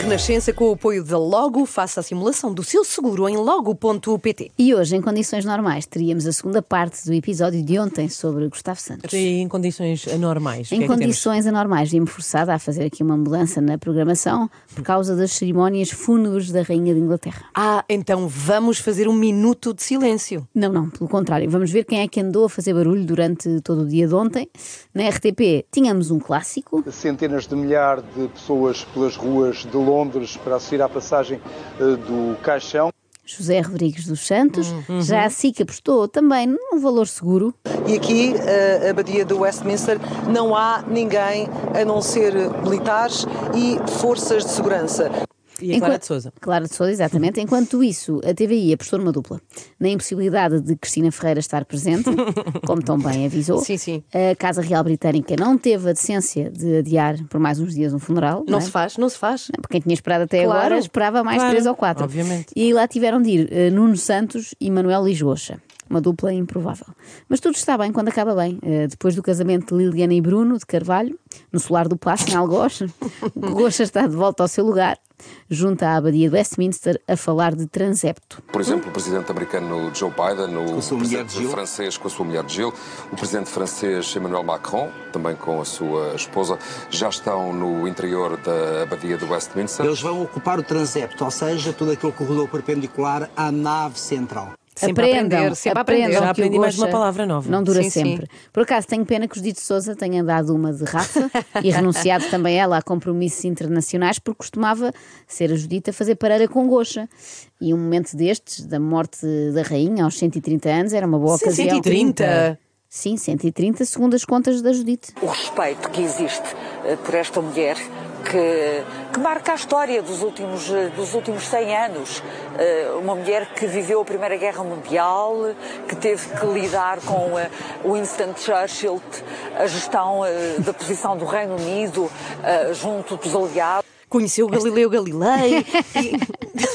Renascença, com o apoio da Logo, faça a simulação do seu seguro em logo.pt. E hoje, em condições normais, teríamos a segunda parte do episódio de ontem sobre Gustavo Santos. E em condições anormais. o Em é condições anormais, vi-me forçada a fazer aqui uma mudança na programação por causa das cerimónias fúnebres da Rainha de Inglaterra. Ah, então vamos fazer um minuto de silêncio. Não, não, pelo contrário. Vamos ver quem é que andou a fazer barulho durante todo o dia de ontem. Na RTP tínhamos um clássico. centenas de milhares de pessoas pelas ruas de Londres para assistir à passagem eh, do caixão. José Rodrigues dos Santos. Já a SIC apostou também num valor seguro. E aqui, eh, a Abadia de Westminster, não há ninguém a não ser militares e forças de segurança. E a Clara de Souza. Clara de Souza, exatamente. Enquanto isso, a TVI apostou numa dupla. Na impossibilidade de Cristina Ferreira estar presente, como tão bem avisou. Sim, sim. A Casa Real Britânica não teve a decência de adiar por mais uns dias um funeral. Não é? se faz, não se faz. Porque quem tinha esperado até Claro, agora esperava mais claro, três ou quatro. obviamente. E lá tiveram de ir eh, Nuno Santos e Manuel Lisgocha. Uma dupla improvável. Mas tudo está bem quando acaba bem. Eh, depois do casamento de Liliana e Bruno de Carvalho, no solar do Paço, em Algoz, o Gocha está de volta ao seu lugar, junto à Abadia de Westminster, a falar de transepto. Por exemplo, o presidente americano Joe Biden, o presidente francês com a sua mulher Jill, o presidente francês Emmanuel Macron, também com a sua esposa, já estão no interior da abadia de Westminster. Eles vão ocupar o transepto, ou seja, todo aquele corredor perpendicular à nave central. Sempre a aprendam, aprender, sempre aprendam aprender. Já que o aprendi mais uma palavra nova. Não dura Sim, sempre. Por acaso, tenho pena que o Judito Souza tenha dado uma de Rafa e renunciado também ela a compromissos internacionais, porque costumava ser a Judita a fazer pareira com Gocha. E um momento destes, da morte da rainha aos 130 anos, era uma boa ocasião. 130. Sim, 130, segundo as contas da Judite. o respeito que existe eh, por esta mulher que, que marca a história dos últimos, eh, dos últimos 100 anos. Eh, Uma mulher que viveu a Primeira Guerra Mundial, que teve que lidar com eh, Winston Churchill, a gestão da posição do Reino Unido junto dos aliados. Conheceu o Galileu Galilei.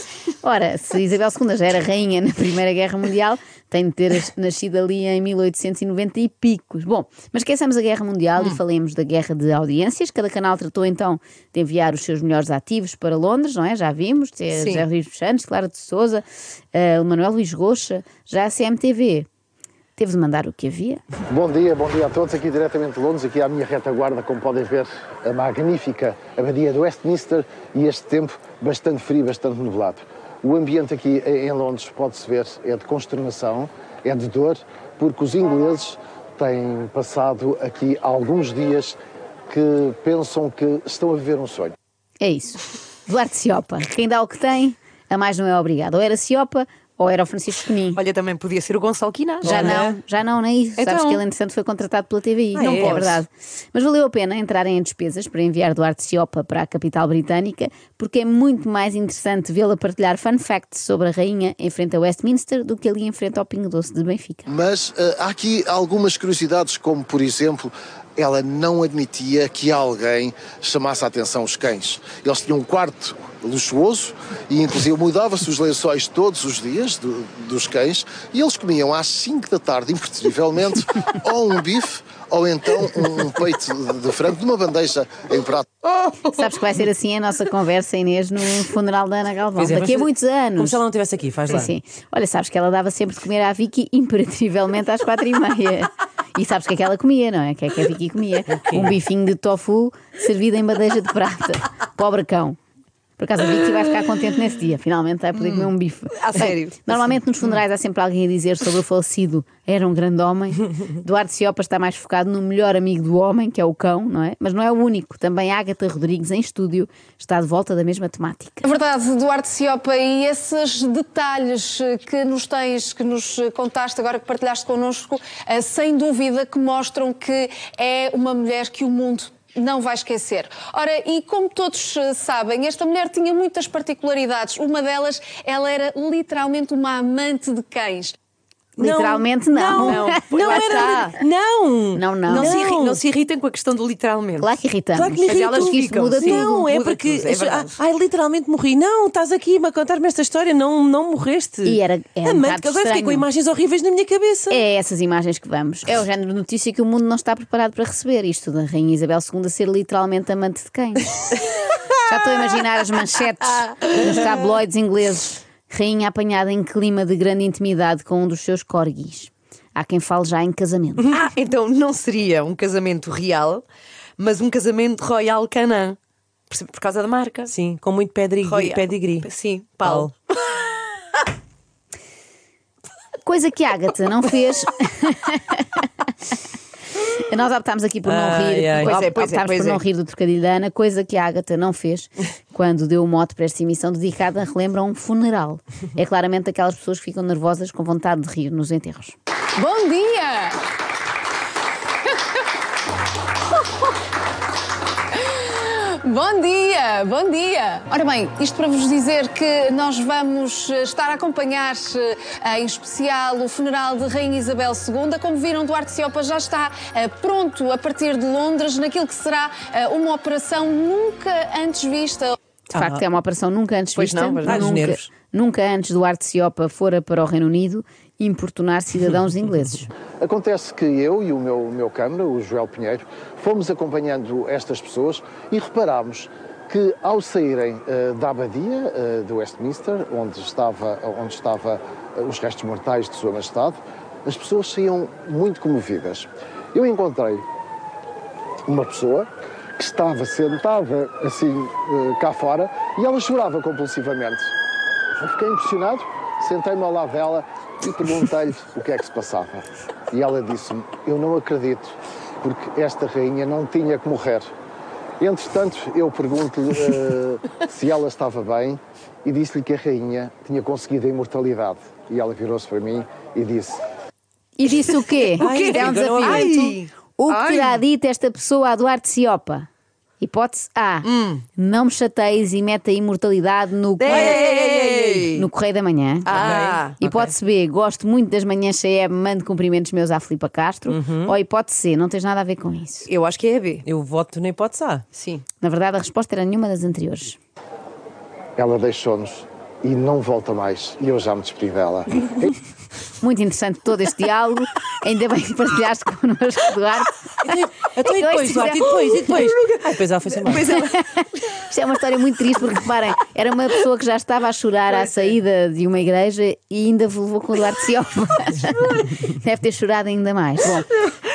Ora, se Isabel II já era rainha na Primeira Guerra Mundial, tem de ter nascido ali em 1890 e picos. Bom, mas esqueçamos a Guerra Mundial e falemos da Guerra de Audiências. Cada canal tratou então de enviar os seus melhores ativos para Londres, não é? Já vimos. José dos Santos, Clara de Souza, o Manuel Luís Goxa, já a CMTV. Teve de mandar o que havia. Bom dia, bom dia a todos. Aqui diretamente de Londres, aqui à minha retaguarda, como podem ver, a magnífica abadia de Westminster e este tempo bastante frio, bastante nublado. O ambiente aqui em Londres, pode-se ver, é de consternação, é de dor, porque os ingleses têm passado aqui alguns dias que pensam que estão a viver um sonho. É isso. Duarte Ciopa. Quem dá o que tem, a mais não é obrigado. Ou era Ciopa ou era o Francisco Penin. Olha, também podia ser o Gonçalo Quinás. Já Olha. não, já não, nem isso. Sabes Então. que ele, entretanto, foi contratado pela TVI. Ah, não é? é verdade. Mas valeu a pena entrarem em despesas para enviar Duarte Ciopa para a capital britânica, porque é muito mais interessante vê-la partilhar fun facts sobre a rainha em frente a Westminster do que ali em frente ao Pingo Doce de Benfica. Mas eh, há aqui algumas curiosidades, como por exemplo, ela não admitia que alguém chamasse a atenção os cães. Eles tinham um quarto luxuoso e inclusive mudava-se os lençóis todos os dias do- dos cães e eles comiam às 5 da tarde, imperceptivelmente, ou um bife ou então um peito de- de frango numa bandeja em prato. Sabes que vai ser assim a nossa conversa, Inês, no funeral da Ana Galvão. É, Daqui a muitos anos. Como se ela não estivesse aqui, faz Sim, lá. sim. Olha, sabes que ela dava sempre de comer à Vicky imperativamente às quatro e meia. E sabes o que é que ela comia, não é? O que é que a Vicky comia? Um bifinho de tofu servido em bandeja de prata. Pobre cão. Por acaso a Vicky vai ficar contente nesse dia, finalmente vai poder comer um bife. a sério? Normalmente nos funerais há sempre alguém a dizer sobre o falecido era um grande homem. Duarte Ciopa está mais focado no melhor amigo do homem, que é o cão, não é? Mas não é o único. Também Ágata Rodrigues, em estúdio, está de volta da mesma temática. É verdade, Duarte Ciopa, e esses detalhes que nos tens, que nos contaste agora, que partilhaste connosco, eh, sem dúvida que mostram que é uma mulher que o mundo não vai esquecer. Ora, e como todos eh, sabem, esta mulher tinha muitas particularidades. Uma delas, ela era literalmente uma amante de cães. Literalmente não. Não, não Lá era. está. Não. Não, não. Não, Se, irri- Não. não se irritem com a questão do literalmente. Claro que irritamos. Claro que me Mas elas irritam. isto muda tudo. Não, é Muda porque. tudo, é ai, literalmente morri. Não, estás aqui a contar-me esta história, não, não morreste. E era- era um Amante, que agora fiquei estranho. com imagens horríveis na minha cabeça. É essas imagens que vamos. É o género de notícia que o mundo não está preparado para receber. Isto da Rainha Isabel II ser literalmente amante de cães. Já estou a imaginar as manchetes nos tabloides ingleses. Rainha apanhada em clima de grande intimidade com um dos seus corgis. Há quem fale já em casamento. Ah, então não seria um casamento real, mas um casamento Royal Canin. Por, por causa da marca. Sim, com muito pedigree. Royal. pedigree. Sim, Paulo. Coisa que Ágata não fez. Nós optámos aqui por não rir, ai. Pois é, pois é, optámos pois por é. não rir do trocadilho da Ana, coisa que a Ágata não fez quando deu o mote para esta emissão dedicada, relembra um funeral. É claramente aquelas pessoas que ficam nervosas com vontade de rir nos enterros. Bom dia! Bom dia, bom dia. Ora bem, isto para vos dizer que nós vamos eh, estar a acompanhar eh, em especial o funeral de Rainha Isabel II. Como viram, Duarte Ciopa já está eh, pronto a partir de Londres naquilo que será uma operação nunca antes vista. De facto, é uma operação nunca antes Pois vista. não, nunca, nunca antes Duarte Ciopa fora para o Reino Unido importunar cidadãos ingleses. Acontece que eu e o meu, meu câmara, o Joel Pinheiro, fomos acompanhando estas pessoas e reparámos que ao saírem eh, da abadia eh, de Westminster, onde estava, onde estava eh, os restos mortais de Sua Majestade, as pessoas saíam muito comovidas. Eu encontrei uma pessoa que estava sentada assim eh, cá fora e ela chorava compulsivamente. Eu fiquei impressionado, sentei-me ao lado dela e perguntei-lhe o que é que se passava. E ela disse-me: Eu não acredito, porque esta rainha não tinha que morrer. Entretanto, eu pergunto-lhe eh, se ela estava bem e disse-lhe que a rainha tinha conseguido a imortalidade. E ela virou-se para mim e disse: E disse o quê? Ai, Isto é um desafio. Ai. O que Ai. terá dito esta pessoa a Duarte Ciopa? Hipótese A. Hum. Não me chateies e mete a imortalidade no, Ei! no Correio da Manhã. Ah, Hipótese B. Gosto muito das manhãs CEB, mando cumprimentos meus à Filipa Castro. Uhum. Ou hipótese C. Não tens nada a ver com isso. eu acho que é a B. Eu voto na hipótese A. Sim. Na verdade, a resposta era nenhuma das anteriores. Ela deixou-nos e não volta mais. E eu já me despedi dela. Muito interessante todo este diálogo. Ainda bem que partilhaste connosco, Duarte. Então e Eu depois, Duarte, e depois, e depois? Ai, depois ela foi-se embora. Isto é uma história muito triste, porque reparem, era uma pessoa que já estava a chorar à saída de uma igreja e ainda levou com o Duarte Ciopa. Deve ter chorado ainda mais. Bom,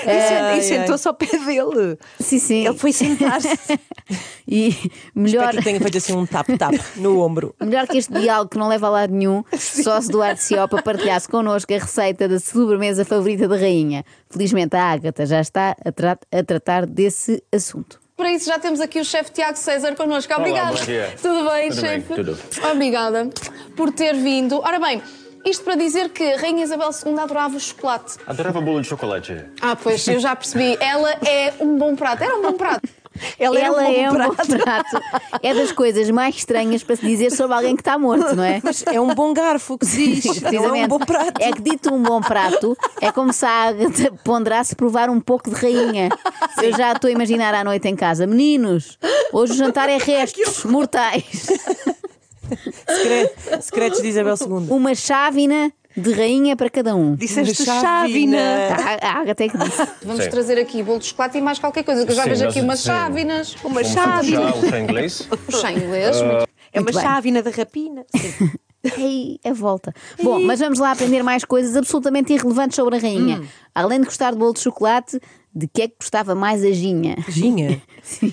E, e sentou-se ao pé dele. sim, sim. Ele foi sentar-se. E melhor, Espero que tenha feito assim um tap-tap no ombro. melhor que este diálogo que não leva a lado nenhum, só se Duarte Ciopa partilhasse connosco a receita da sobremesa favorita da rainha. Felizmente a Ágata já está a, tra- a tratar desse assunto. Para isso já temos aqui o chefe Tiago César connosco. Obrigada. bom dia. Tudo bem, Tudo bem, chefe? tudo. Obrigada por ter vindo. Ora bem, isto para dizer que a Rainha Isabel II adorava chocolate. Adorava bolo de chocolate. Ah, pois, eu já percebi. Ela é um bom prato. Era um bom prato. Ela, era Ela um bom é um prato. bom prato. É das coisas mais estranhas para se dizer sobre alguém que está morto, não é? Mas é um bom garfo que se diz. Não é um Precisamente. bom prato. É que dito um bom prato, é como se a ponderasse provar um pouco de rainha. Eu já estou a imaginar à noite em casa. Meninos, hoje o jantar é restos mortais. Secre- Secretos de Isabel II. Uma chávena de rainha para cada um. Disseste Chávena. chávena. A a Ágata é que disse. Vamos Sim. trazer aqui bolo de chocolate e mais qualquer coisa, que eu já Sim, vejo aqui umas sim. chávenas. Uma chávena. o chá inglês. O chá inglês. muito- É uma chávena da rapina. Ei, a volta. Bom, mas vamos lá aprender mais coisas absolutamente irrelevantes sobre a rainha. Além de gostar de bolo de chocolate, de que é que gostava mais a Ginha? Ginha? Sim.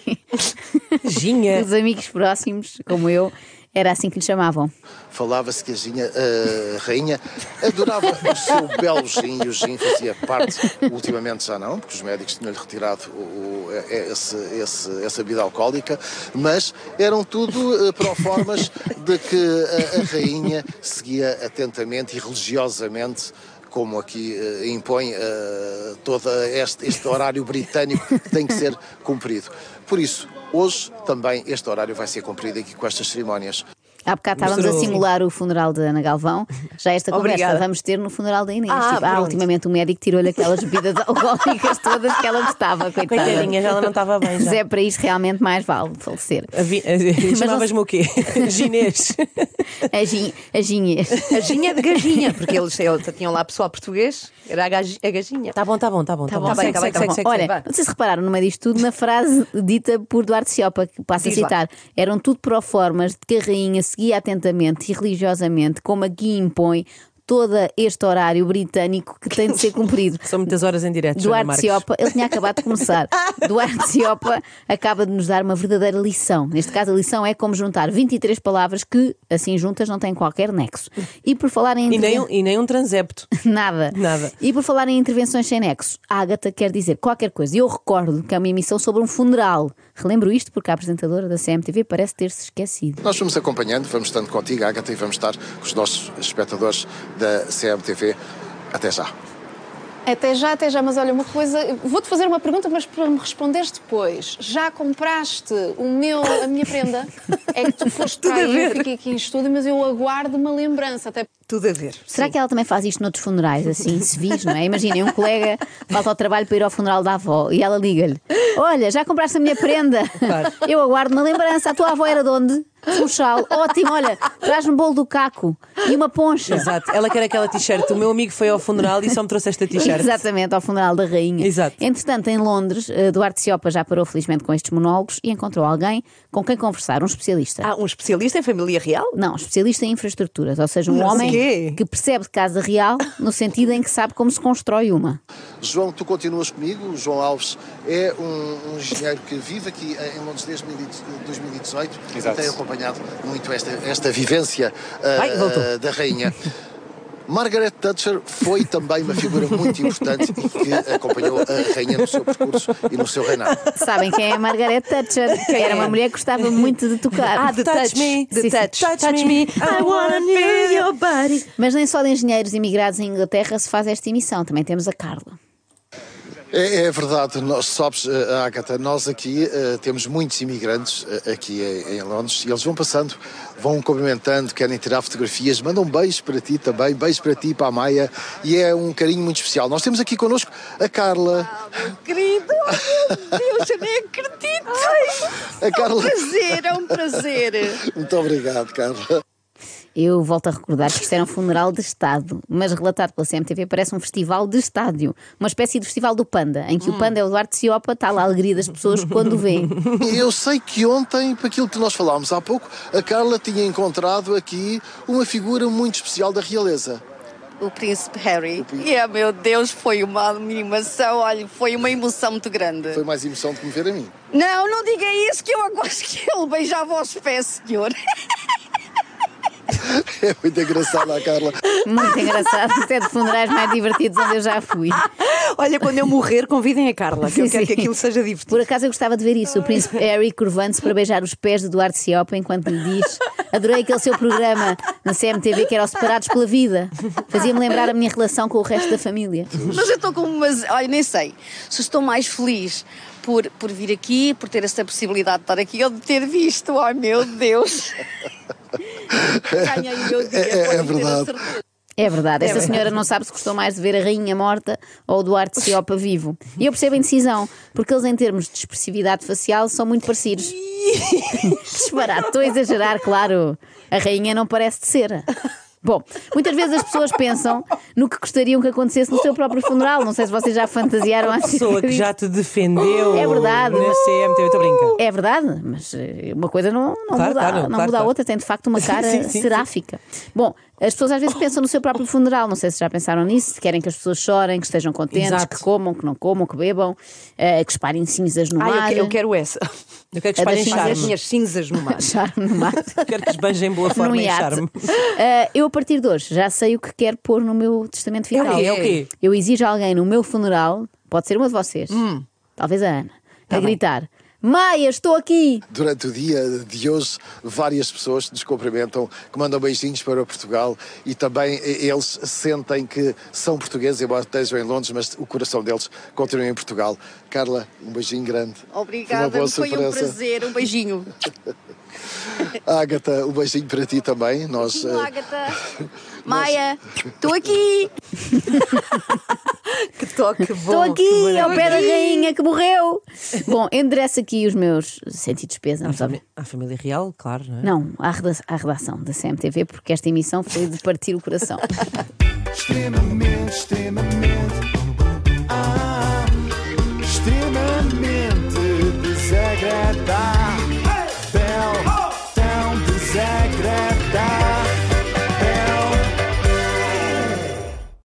Ginha? Os amigos próximos, como eu, era assim que lhe chamavam. Falava-se que a, rainha adorava o seu belo gin e o gin fazia parte, ultimamente já não, porque os médicos tinham-lhe retirado o, o- esse, esse- essa bebida alcoólica, mas eram tudo eh, proformas de que a, a rainha seguia atentamente e religiosamente como aqui eh, impõe eh, todo este, este horário britânico que tem que ser cumprido. Por isso, hoje também este horário vai ser cumprido aqui com estas cerimónias. Há bocado estávamos a simular o funeral de Ana Galvão. Já esta conversa Obrigada. vamos ter no funeral da Inês. Ah, Tipo, ah, ultimamente o médico tirou-lhe aquelas bebidas alcoólicas todas que ela gostava, coitada. Coitadinha, já ela não estava bem. Mas Já. é para isto realmente mais vale falecer. A vi- a- Chamavas-me o quê? Ginês. A, gin, a ginhas. A ginha de gajinha, porque eles, eles tinham lá pessoal português, era a, gaj- a gajinha. Tá bom, tá bom, tá bom. Tá, bom, bom. tá bem, Segue, tá bem, segue, tá segue, bom. segue, Olha, segue. não sei se repararam numa disto tudo na frase dita por Duarte Ciopa, que passo a Diz lá. citar. Eram tudo proformas de que a rainha seguia atentamente e religiosamente, como aqui impõe todo este horário britânico que tem de ser cumprido. São muitas horas em direto. Duarte. Ciopa, ele tinha acabado de começar. Duarte Ciopa acaba de nos dar uma verdadeira lição. Neste caso, a lição é como juntar 23 palavras que, assim juntas, não têm qualquer nexo. E por falar em. E nem, interven- um, e nem um transepto. Nada. Nada. E por falar em intervenções sem nexo, a Ágata quer dizer qualquer coisa. E eu recordo que é uma emissão sobre um funeral. Relembro isto porque a apresentadora da CMTV parece ter-se esquecido. Nós vamos acompanhando, vamos estando contigo, Agatha, e vamos estar com os nossos espectadores da CMTV. Até já. Até já, até já, mas olha, uma coisa, vou-te fazer uma pergunta, mas para me responderes depois. Já compraste o meu, a minha prenda? É que tu foste para Tudo a aí, eu fiquei aqui em estúdio, mas eu aguardo uma lembrança. Até Tudo a ver. Será que ela também faz isto noutros funerais, assim, civis, não é? Imaginem, um colega falta ao trabalho para ir ao funeral da avó e ela liga-lhe: Olha, já compraste a minha prenda? Eu aguardo uma lembrança. A tua avó era de onde? Funchal. Ótimo, olha, traz-me um bolo do caco e uma poncha. Exato. Ela quer aquela t-shirt. O meu amigo foi ao funeral e só me trouxe esta t-shirt. Exatamente, ao funeral da rainha. Exato. Entretanto, em Londres, eh, Duarte Ciopa já parou felizmente com estes monólogos e encontrou alguém com quem conversar, um especialista. Ah, um especialista em família real? Não, especialista em infraestruturas, ou seja, um sei homem quê. que percebe de casa real no sentido em que sabe como se constrói uma. João, tu continuas comigo. O João Alves é um, um engenheiro que vive aqui em Londres desde 2018 Exato. Acompanhado muito esta, esta vivência Ai, voltou. da rainha. Margaret Thatcher foi também uma figura muito importante e que acompanhou a rainha no seu percurso e no seu reinado. Sabem quem é a Margaret Thatcher? Era uma mulher que gostava muito de tocar. Ah, de touch, me, de Sim, sim. touch. Touch me, I wanna feel your body. Mas nem só de engenheiros imigrados em Inglaterra se faz esta emissão, também temos a Carla. É, é verdade, nós, sabes, eh, Agatha, nós aqui eh, temos muitos imigrantes eh, aqui em, em Londres e eles vão passando, vão cumprimentando, querem tirar fotografias, mandam beijos para ti também, beijos para ti para a Maia e é um carinho muito especial. Nós temos aqui connosco a Carla. Querido, oh meu Deus, eu nem acredito. A Carla. É um prazer, é um prazer. Muito obrigado, Carla. Eu volto a recordar que isto era um funeral de Estado, mas relatado pela CMTV parece um festival de estádio, uma espécie de festival do Panda, em que o Panda é o Duarte Ciopa, está lá a alegria das pessoas quando o vêem. Eu sei que ontem, para aquilo que nós falámos há pouco, a Carla tinha encontrado aqui uma figura muito especial da realeza. O príncipe Harry. E, oh, meu Deus, foi uma animação, olha, foi uma emoção muito grande. Foi mais emoção do que me ver a mim. Não, não diga isso, que eu acho que ele beijava os pés, senhor. É muito engraçado a Carla. Muito engraçado, isto é de funerais mais divertidos onde eu já fui. Olha, quando eu morrer, convidem a Carla, que eu Sim, quero que sim. aquilo seja divertido. Por acaso eu gostava de ver isso, o príncipe Harry curvando-se para beijar os pés de Duarte Ciopa enquanto lhe diz adorei aquele seu programa na CMTV que era os Separados pela Vida. Fazia-me lembrar a minha relação com o resto da família. Mas eu estou com umas. Olha, nem sei. Se estou mais feliz por, por vir aqui, por ter essa possibilidade de estar aqui ou de ter visto. Ai, meu Deus. Ganhei o meu dia. É- é- é ter a verdade. certeza. É verdade, esta senhora não sabe se gostou mais de ver a rainha morta ou o Duarte Ciopa vivo. E eu percebo a indecisão, porque eles, em termos de expressividade facial, são muito parecidos. Disparate, estou a exagerar, claro. A rainha não parece de cera. Bom, muitas vezes as pessoas pensam no que gostariam que acontecesse no seu próprio funeral. Não sei se vocês já fantasiaram A pessoa que já te defendeu É verdade. na CMTV, estou a brincar. É verdade, mas eh, uma coisa não, não Claro, muda, claro, não claro, muda a outra, tem de facto uma cara Sim, sim, sim. seráfica. Bom, as pessoas às vezes pensam no seu próprio funeral, não sei se já pensaram nisso, se querem que as pessoas chorem, que estejam contentes, Exato. que comam, que não comam, que bebam, eh, que espalhem cinzas no Ah, eu, mar. que- eu quero essa. Eu quero que espalhem cinzas. As charme. minhas cinzas no mar. Charme no mar. Quero que esbanjem boa forma e charme. Eh, eu, a partir de hoje, já sei o que quero pôr no meu testamento É o quê? É o quê? Eu exijo alguém no meu funeral, pode ser uma de vocês, Hum. talvez a Ana, Tá a gritar: Maia, estou aqui! Durante o dia de hoje, várias pessoas nos cumprimentam, que mandam beijinhos para Portugal e também eles sentem que são portugueses, embora estejam em Londres, mas o coração deles continua em Portugal. Carla, um beijinho grande. Uma Obrigada, boa foi um surpresa. prazer. Um beijinho. Ágata, um beijinho para ti também. Nós, eh, Agatha. Maia, estou aqui. Estou que bom, aqui, que ao pé da rainha que morreu. bom, endereço aqui os meus sentidos pésames. À, à família real, claro, não é? Não, à redação, à redação da CMTV, porque esta emissão foi de partir o coração. extremamente, extremamente. Ah, extremamente desagradável.